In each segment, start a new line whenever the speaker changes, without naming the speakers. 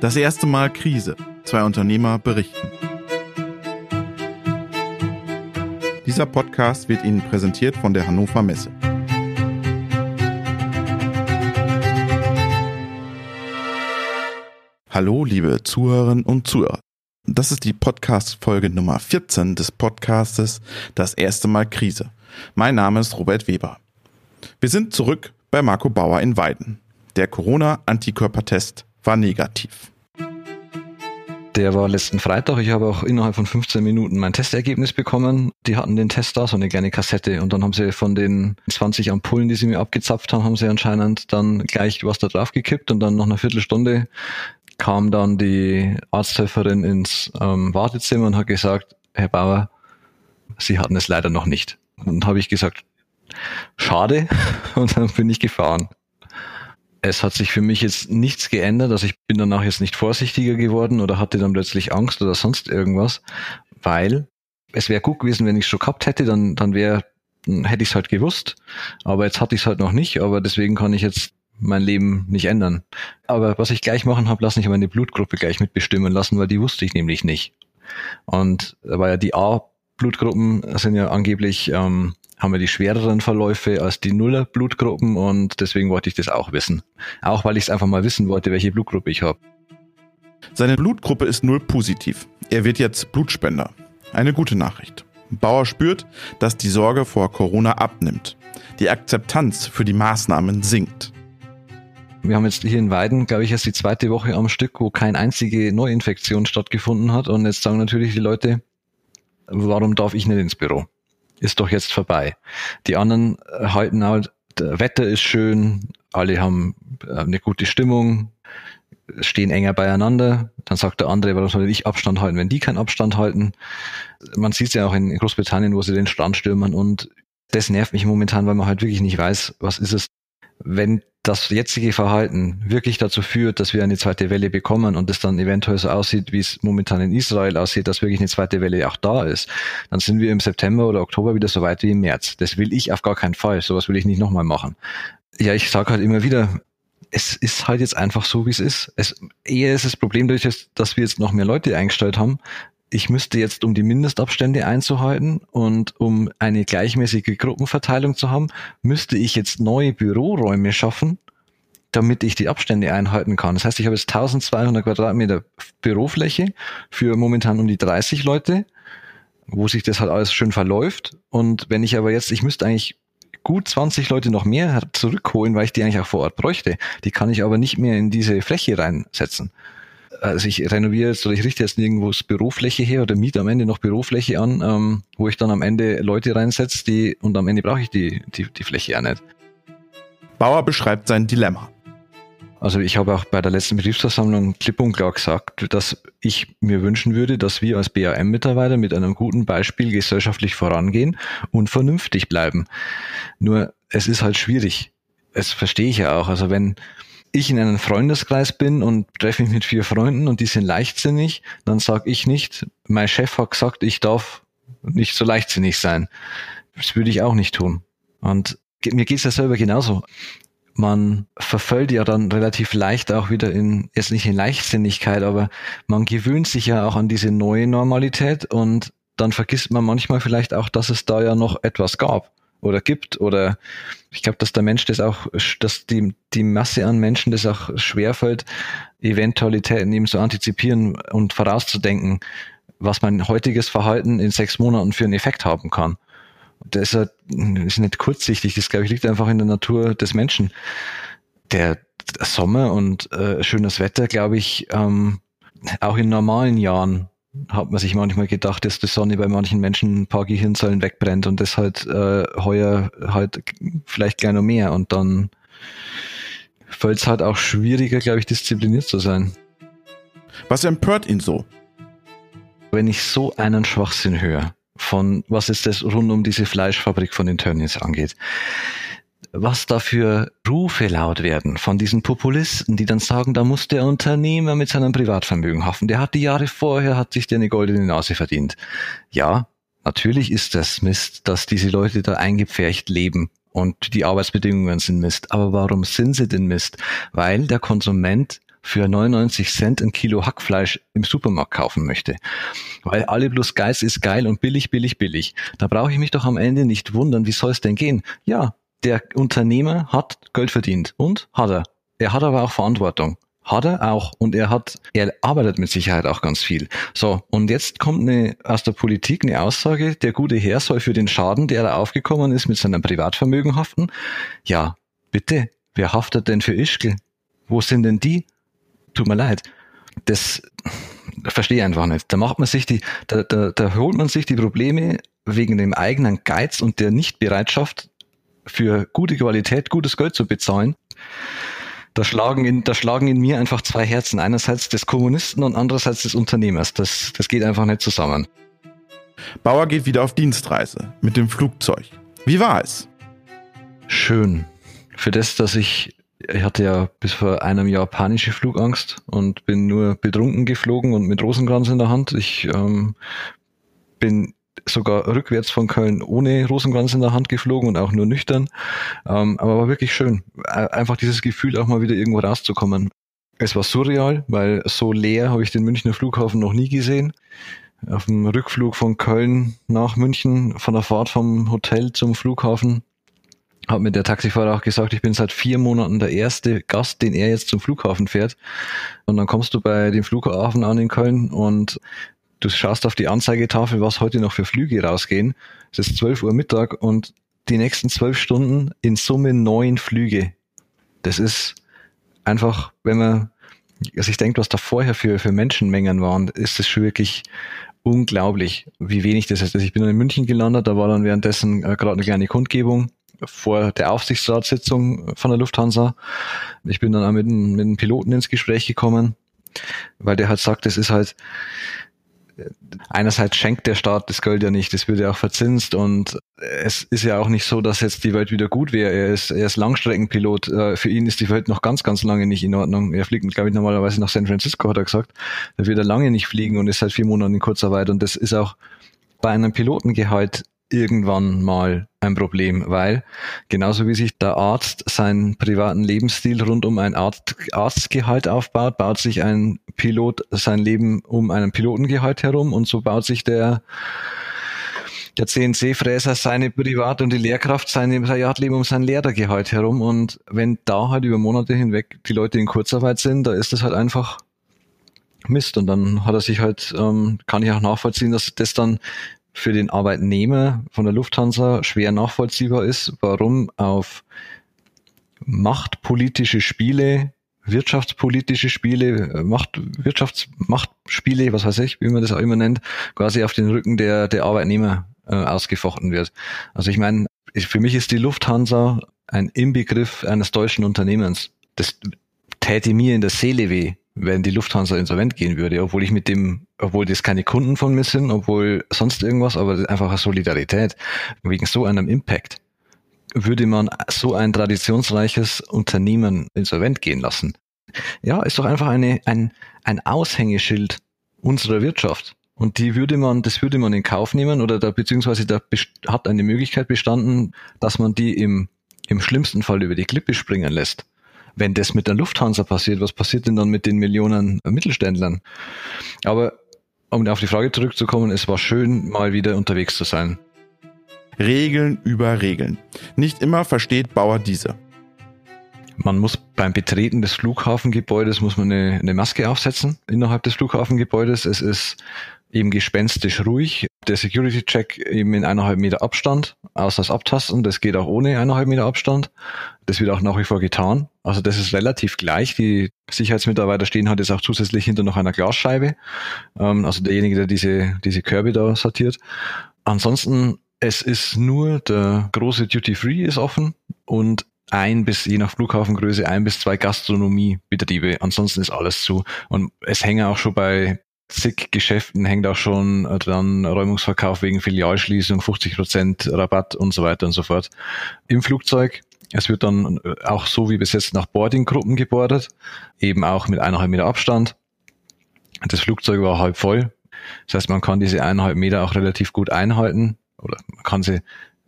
Das erste Mal Krise. Zwei Unternehmer berichten. Dieser Podcast wird Ihnen präsentiert von der Hannover Messe. Hallo, liebe Zuhörerinnen und Zuhörer. Das ist die Podcast-Folge Nummer 14 des Podcastes Das erste Mal Krise. Mein Name ist Robert Weber. Wir sind zurück bei Marco Bauer in Weiden. Der Corona-Antikörpertest war negativ.
Der war letzten Freitag. Ich habe auch innerhalb von 15 Minuten mein Testergebnis bekommen. Die hatten den Test da, so eine kleine Kassette. Und dann haben sie von den 20 Ampullen, die sie mir abgezapft haben, haben sie anscheinend dann gleich was da drauf gekippt. Und dann nach einer Viertelstunde kam dann die Arzthelferin ins ähm, Wartezimmer und hat gesagt, Herr Bauer, Sie hatten es leider noch nicht. Und habe ich gesagt, schade. Und dann bin ich gefahren es hat sich für mich jetzt nichts geändert. Also ich bin danach jetzt nicht vorsichtiger geworden oder hatte dann plötzlich Angst oder sonst irgendwas, weil es wäre gut gewesen, wenn ich es schon gehabt hätte, dann, dann wäre, hätte ich es halt gewusst. Aber jetzt hatte ich es halt noch nicht, aber deswegen kann ich jetzt mein Leben nicht ändern. Aber was ich gleich machen habe, lasse ich meine Blutgruppe gleich mitbestimmen lassen, weil die wusste ich nämlich nicht. Und da war ja die A-Blutgruppen sind ja angeblich ähm, haben wir die schwereren Verläufe als die Nuller-Blutgruppen und deswegen wollte ich das auch wissen. Auch weil ich es einfach mal wissen wollte, welche Blutgruppe ich habe.
Seine Blutgruppe ist null positiv. Er wird jetzt Blutspender. Eine gute Nachricht. Bauer spürt, dass die Sorge vor Corona abnimmt. Die Akzeptanz für die Maßnahmen sinkt.
Wir haben jetzt hier in Weiden, glaube ich, erst die zweite Woche am Stück, wo keine einzige Neuinfektion stattgefunden hat. Und jetzt sagen natürlich die Leute, warum darf ich nicht ins Büro? Ist doch jetzt vorbei. Die anderen äh, halten halt, der Wetter ist schön, alle haben äh, eine gute Stimmung, stehen enger beieinander. Dann sagt der andere, warum soll ich Abstand halten, wenn die keinen Abstand halten? Man sieht es ja auch in Großbritannien, wo sie den Strand stürmen und das nervt mich momentan, weil man halt wirklich nicht weiß, was ist es, wenn das jetzige Verhalten wirklich dazu führt, dass wir eine zweite Welle bekommen und es dann eventuell so aussieht, wie es momentan in Israel aussieht, dass wirklich eine zweite Welle auch da ist, dann sind wir im September oder Oktober wieder so weit wie im März. Das will ich auf gar keinen Fall. Sowas will ich nicht nochmal machen. Ja, ich sage halt immer wieder, es ist halt jetzt einfach so, wie es ist. Es, eher ist das Problem dadurch, dass wir jetzt noch mehr Leute eingestellt haben, ich müsste jetzt, um die Mindestabstände einzuhalten und um eine gleichmäßige Gruppenverteilung zu haben, müsste ich jetzt neue Büroräume schaffen, damit ich die Abstände einhalten kann. Das heißt, ich habe jetzt 1200 Quadratmeter Bürofläche für momentan um die 30 Leute, wo sich das halt alles schön verläuft. Und wenn ich aber jetzt, ich müsste eigentlich gut 20 Leute noch mehr zurückholen, weil ich die eigentlich auch vor Ort bräuchte. Die kann ich aber nicht mehr in diese Fläche reinsetzen also ich renoviere jetzt oder ich richte jetzt nirgendwo Bürofläche her oder miete am Ende noch Bürofläche an, ähm, wo ich dann am Ende Leute reinsetze, die und am Ende brauche ich die, die, die Fläche ja nicht.
Bauer beschreibt sein Dilemma.
Also ich habe auch bei der letzten Betriebsversammlung klipp und klar gesagt, dass ich mir wünschen würde, dass wir als BAM-Mitarbeiter mit einem guten Beispiel gesellschaftlich vorangehen und vernünftig bleiben. Nur es ist halt schwierig. Es verstehe ich ja auch. Also wenn ich in einem Freundeskreis bin und treffe mich mit vier Freunden und die sind leichtsinnig, dann sage ich nicht, mein Chef hat gesagt, ich darf nicht so leichtsinnig sein. Das würde ich auch nicht tun. Und mir geht's ja selber genauso. Man verfällt ja dann relativ leicht auch wieder in, jetzt nicht in Leichtsinnigkeit, aber man gewöhnt sich ja auch an diese neue Normalität und dann vergisst man manchmal vielleicht auch, dass es da ja noch etwas gab oder gibt oder ich glaube, dass der Mensch das auch, dass die, die Masse an Menschen das auch schwerfällt, Eventualitäten eben zu antizipieren und vorauszudenken, was mein heutiges Verhalten in sechs Monaten für einen Effekt haben kann. Das ist, ist nicht kurzsichtig, das glaube ich liegt einfach in der Natur des Menschen. Der Sommer und äh, schönes Wetter, glaube ich, ähm, auch in normalen Jahren hat man sich manchmal gedacht, dass die Sonne bei manchen Menschen ein paar Gehirnzellen wegbrennt und das halt äh, heuer halt vielleicht gleich noch mehr und dann fällt es halt auch schwieriger, glaube ich, diszipliniert zu sein.
Was empört ihn so?
Wenn ich so einen Schwachsinn höre, von was ist das rund um diese Fleischfabrik von den Tönnies angeht, was da für Rufe laut werden von diesen Populisten, die dann sagen, da muss der Unternehmer mit seinem Privatvermögen hoffen. Der hat die Jahre vorher, hat sich der eine goldene Nase verdient. Ja, natürlich ist das Mist, dass diese Leute da eingepfercht leben und die Arbeitsbedingungen sind Mist. Aber warum sind sie denn Mist? Weil der Konsument für 99 Cent ein Kilo Hackfleisch im Supermarkt kaufen möchte. Weil alle bloß Geiz ist geil und billig, billig, billig. Da brauche ich mich doch am Ende nicht wundern, wie soll es denn gehen? Ja, der Unternehmer hat Geld verdient. Und? Hat er. Er hat aber auch Verantwortung. Hat er auch. Und er hat, er arbeitet mit Sicherheit auch ganz viel. So. Und jetzt kommt eine, aus der Politik eine Aussage, der gute Herr soll für den Schaden, der da aufgekommen ist, mit seinem Privatvermögen haften. Ja, bitte. Wer haftet denn für Ischgl? Wo sind denn die? Tut mir leid. Das verstehe ich einfach nicht. Da macht man sich die, da, da, da holt man sich die Probleme wegen dem eigenen Geiz und der Nichtbereitschaft für gute Qualität gutes Geld zu bezahlen. Da schlagen in, da schlagen in mir einfach zwei Herzen. Einerseits des Kommunisten und andererseits des Unternehmers. Das, das geht einfach nicht zusammen.
Bauer geht wieder auf Dienstreise mit dem Flugzeug. Wie war es?
Schön. Für das, dass ich, ich hatte ja bis vor einem Jahr panische Flugangst und bin nur betrunken geflogen und mit Rosenkranz in der Hand. Ich ähm, bin sogar rückwärts von Köln ohne Rosenkranz in der Hand geflogen und auch nur nüchtern. Ähm, aber war wirklich schön. Einfach dieses Gefühl, auch mal wieder irgendwo rauszukommen. Es war surreal, weil so leer habe ich den Münchner Flughafen noch nie gesehen. Auf dem Rückflug von Köln nach München, von der Fahrt vom Hotel zum Flughafen, hat mir der Taxifahrer auch gesagt, ich bin seit vier Monaten der erste Gast, den er jetzt zum Flughafen fährt. Und dann kommst du bei dem Flughafen an in Köln und du schaust auf die Anzeigetafel, was heute noch für Flüge rausgehen. Es ist 12 Uhr Mittag und die nächsten zwölf Stunden in Summe neun Flüge. Das ist einfach, wenn man also ich denke, was da vorher für, für Menschenmengen waren, ist es schon wirklich unglaublich, wie wenig das ist. Also ich bin in München gelandet, da war dann währenddessen äh, gerade eine kleine Kundgebung vor der Aufsichtsratssitzung von der Lufthansa. Ich bin dann auch mit, mit einem Piloten ins Gespräch gekommen, weil der halt sagt, es ist halt, einerseits schenkt der Staat das Geld ja nicht, das wird ja auch verzinst und es ist ja auch nicht so, dass jetzt die Welt wieder gut wäre. Er ist, er ist Langstreckenpilot. Äh, für ihn ist die Welt noch ganz, ganz lange nicht in Ordnung. Er fliegt, glaube ich, normalerweise nach San Francisco, hat er gesagt. Da wird er lange nicht fliegen und ist seit vier Monaten in Kurzarbeit. Und das ist auch bei einem Pilotengehalt irgendwann mal ein Problem, weil genauso wie sich der Arzt seinen privaten Lebensstil rund um ein Arzt, Arztgehalt aufbaut, baut sich ein Pilot sein Leben um einen Pilotengehalt herum und so baut sich der der CNC-Fräser seine Privat- und die Lehrkraft seine Privatleben um sein Lehrergehalt herum. Und wenn da halt über Monate hinweg die Leute in Kurzarbeit sind, da ist das halt einfach Mist. Und dann hat er sich halt, ähm, kann ich auch nachvollziehen, dass das dann für den Arbeitnehmer von der Lufthansa schwer nachvollziehbar ist, warum auf machtpolitische Spiele, wirtschaftspolitische Spiele, Macht, Wirtschaftsmachtspiele, was weiß ich, wie man das auch immer nennt, quasi auf den Rücken der, der Arbeitnehmer äh, ausgefochten wird. Also ich meine, für mich ist die Lufthansa ein Inbegriff eines deutschen Unternehmens. Das täte mir in der Seele weh, wenn die Lufthansa insolvent gehen würde, obwohl ich mit dem, obwohl das keine Kunden von mir sind, obwohl sonst irgendwas, aber einfach eine Solidarität wegen so einem Impact würde man so ein traditionsreiches Unternehmen insolvent gehen lassen. Ja, ist doch einfach eine, ein, ein Aushängeschild unserer Wirtschaft. Und die würde man, das würde man in Kauf nehmen oder da, beziehungsweise da hat eine Möglichkeit bestanden, dass man die im, im schlimmsten Fall über die Klippe springen lässt wenn das mit der Lufthansa passiert, was passiert denn dann mit den Millionen Mittelständlern? Aber um auf die Frage zurückzukommen, es war schön, mal wieder unterwegs zu sein.
Regeln über Regeln. Nicht immer versteht Bauer diese.
Man muss beim Betreten des Flughafengebäudes muss man eine, eine Maske aufsetzen innerhalb des Flughafengebäudes. Es ist eben gespenstisch ruhig. Der Security-Check eben in eineinhalb Meter Abstand, außer das Abtasten, das geht auch ohne eineinhalb Meter Abstand. Das wird auch nach wie vor getan. Also das ist relativ gleich. Die Sicherheitsmitarbeiter stehen halt jetzt auch zusätzlich hinter noch einer Glasscheibe. Ähm, also derjenige, der diese, diese Körbe da sortiert. Ansonsten, es ist nur der große Duty Free ist offen und ein bis, je nach Flughafengröße, ein bis zwei Gastronomiebetriebe. Ansonsten ist alles zu. Und es hängen auch schon bei zig Geschäften hängt auch schon dran Räumungsverkauf wegen Filialschließung, 50 Prozent Rabatt und so weiter und so fort. Im Flugzeug es wird dann auch so wie bis jetzt nach Boardinggruppen gebordet, eben auch mit eineinhalb Meter Abstand. Das Flugzeug war halb voll. Das heißt, man kann diese eineinhalb Meter auch relativ gut einhalten oder man kann sie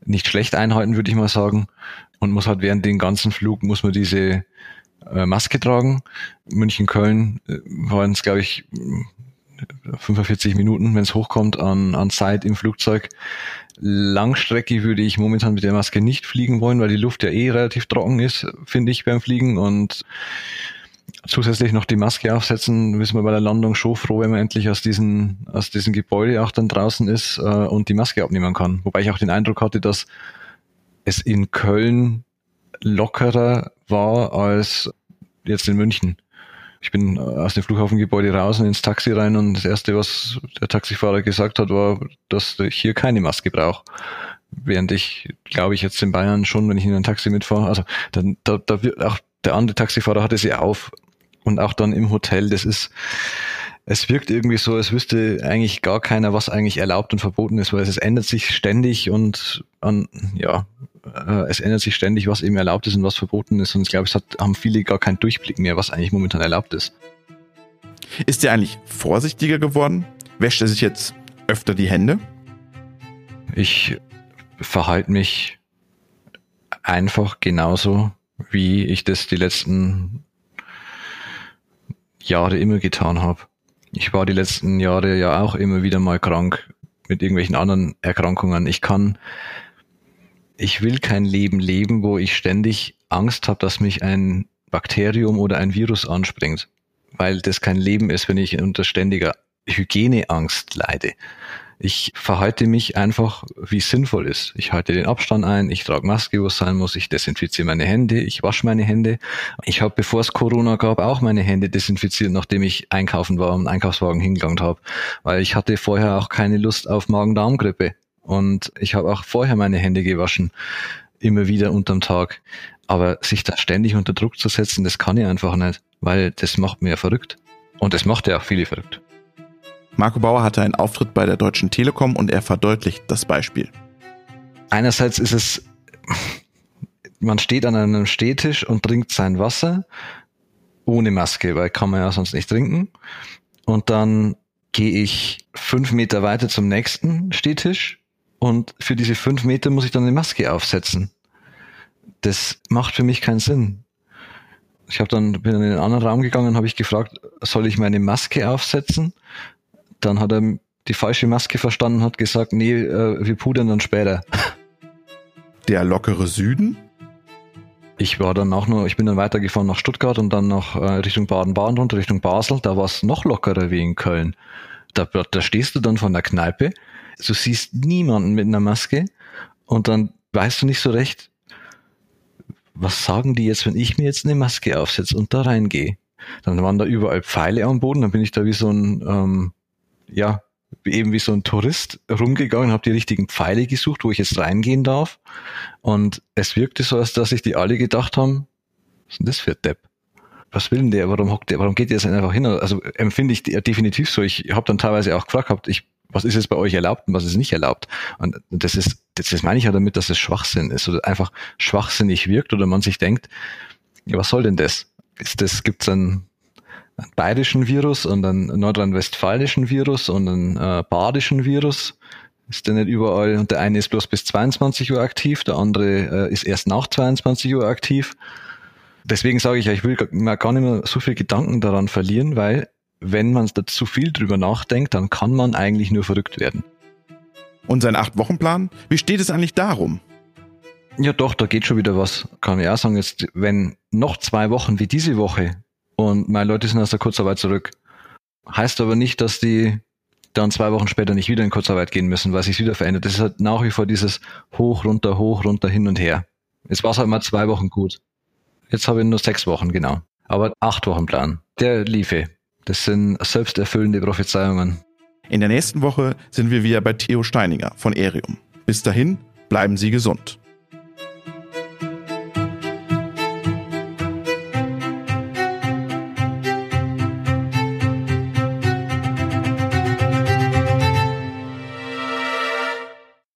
nicht schlecht einhalten, würde ich mal sagen. Und muss halt während den ganzen Flug muss man diese äh, Maske tragen. München, Köln äh, waren es, glaube ich, 45 Minuten, wenn es hochkommt, an, an Zeit im Flugzeug. Langstrecke würde ich momentan mit der Maske nicht fliegen wollen, weil die Luft ja eh relativ trocken ist, finde ich, beim Fliegen. Und zusätzlich noch die Maske aufsetzen, wissen wir bei der Landung schon froh, wenn man endlich aus diesem aus diesem Gebäude auch dann draußen ist äh, und die Maske abnehmen kann. Wobei ich auch den Eindruck hatte, dass es in Köln lockerer war als jetzt in München. Ich bin aus dem Flughafengebäude raus und ins Taxi rein und das erste, was der Taxifahrer gesagt hat, war, dass ich hier keine Maske brauche. Während ich, glaube ich, jetzt in Bayern schon, wenn ich in ein Taxi mitfahre, also dann, da, da wird auch der andere Taxifahrer hatte sie auf und auch dann im Hotel. Das ist, es wirkt irgendwie so, als wüsste eigentlich gar keiner, was eigentlich erlaubt und verboten ist, weil es, es ändert sich ständig und an, ja, äh, es ändert sich ständig, was eben erlaubt ist und was verboten ist. Und ich glaube, es hat, haben viele gar keinen Durchblick mehr, was eigentlich momentan erlaubt ist.
Ist er eigentlich vorsichtiger geworden? Wäscht er sich jetzt öfter die Hände?
Ich verhalte mich einfach genauso, wie ich das die letzten Jahre immer getan habe. Ich war die letzten Jahre ja auch immer wieder mal krank mit irgendwelchen anderen Erkrankungen. Ich kann, ich will kein Leben leben, wo ich ständig Angst habe, dass mich ein Bakterium oder ein Virus anspringt, weil das kein Leben ist, wenn ich unter ständiger Hygieneangst leide. Ich verhalte mich einfach, wie es sinnvoll ist. Ich halte den Abstand ein, ich trage Maske, wo es sein muss, ich desinfiziere meine Hände, ich wasche meine Hände. Ich habe, bevor es Corona gab, auch meine Hände desinfiziert, nachdem ich einkaufen war und Einkaufswagen hingegangen habe. Weil ich hatte vorher auch keine Lust auf Magen-Darm-Grippe. Und ich habe auch vorher meine Hände gewaschen, immer wieder unterm Tag. Aber sich da ständig unter Druck zu setzen, das kann ich einfach nicht, weil das macht mir verrückt. Und das macht ja auch viele verrückt.
Marco Bauer hatte einen Auftritt bei der Deutschen Telekom und er verdeutlicht das Beispiel.
Einerseits ist es, man steht an einem Stehtisch und trinkt sein Wasser ohne Maske, weil kann man ja sonst nicht trinken. Und dann gehe ich fünf Meter weiter zum nächsten Stehtisch und für diese fünf Meter muss ich dann eine Maske aufsetzen. Das macht für mich keinen Sinn. Ich habe dann bin in einen anderen Raum gegangen, habe ich gefragt, soll ich meine Maske aufsetzen? Dann hat er die falsche Maske verstanden, hat gesagt, nee, äh, wir pudern dann später.
Der lockere Süden?
Ich war dann auch nur, ich bin dann weitergefahren nach Stuttgart und dann nach äh, Richtung Baden-Baden runter, Richtung Basel. Da war es noch lockerer wie in Köln. Da, da stehst du dann von der Kneipe, du siehst niemanden mit einer Maske und dann weißt du nicht so recht, was sagen die jetzt, wenn ich mir jetzt eine Maske aufsetze und da reingehe? Dann waren da überall Pfeile am Boden, dann bin ich da wie so ein ähm, ja, eben wie so ein Tourist rumgegangen, habe die richtigen Pfeile gesucht, wo ich jetzt reingehen darf. Und es wirkte so, als dass sich die alle gedacht haben, was ist denn das für ein Depp? Was will denn der? Warum hockt der? Warum geht der jetzt einfach hin? Also empfinde ich definitiv so. Ich habe dann teilweise auch gefragt, gehabt, ich, was ist jetzt bei euch erlaubt und was ist nicht erlaubt? Und das ist, das meine ich ja damit, dass es Schwachsinn ist oder einfach schwachsinnig wirkt oder man sich denkt, ja, was soll denn das? Ist das, gibt's einen bayerischen Virus und einen nordrhein-westfälischen Virus und einen äh, badischen Virus. Ist der nicht überall und der eine ist bloß bis 22 Uhr aktiv, der andere äh, ist erst nach 22 Uhr aktiv. Deswegen sage ich ja, ich will mir gar nicht mehr so viel Gedanken daran verlieren, weil wenn man da zu viel drüber nachdenkt, dann kann man eigentlich nur verrückt werden.
Und sein Acht-Wochen-Plan? Wie steht es eigentlich darum?
Ja, doch, da geht schon wieder was. Kann ich auch sagen, jetzt, wenn noch zwei Wochen wie diese Woche und meine Leute sind aus der Kurzarbeit zurück. Heißt aber nicht, dass die dann zwei Wochen später nicht wieder in Kurzarbeit gehen müssen, weil sich wieder verändert. Das ist halt nach wie vor dieses hoch, runter, hoch, runter, hin und her. Jetzt war es halt mal zwei Wochen gut. Jetzt habe ich nur sechs Wochen, genau. Aber acht Wochen Plan. Der liefe. Das sind selbsterfüllende Prophezeiungen.
In der nächsten Woche sind wir wieder bei Theo Steininger von Erium. Bis dahin, bleiben Sie gesund.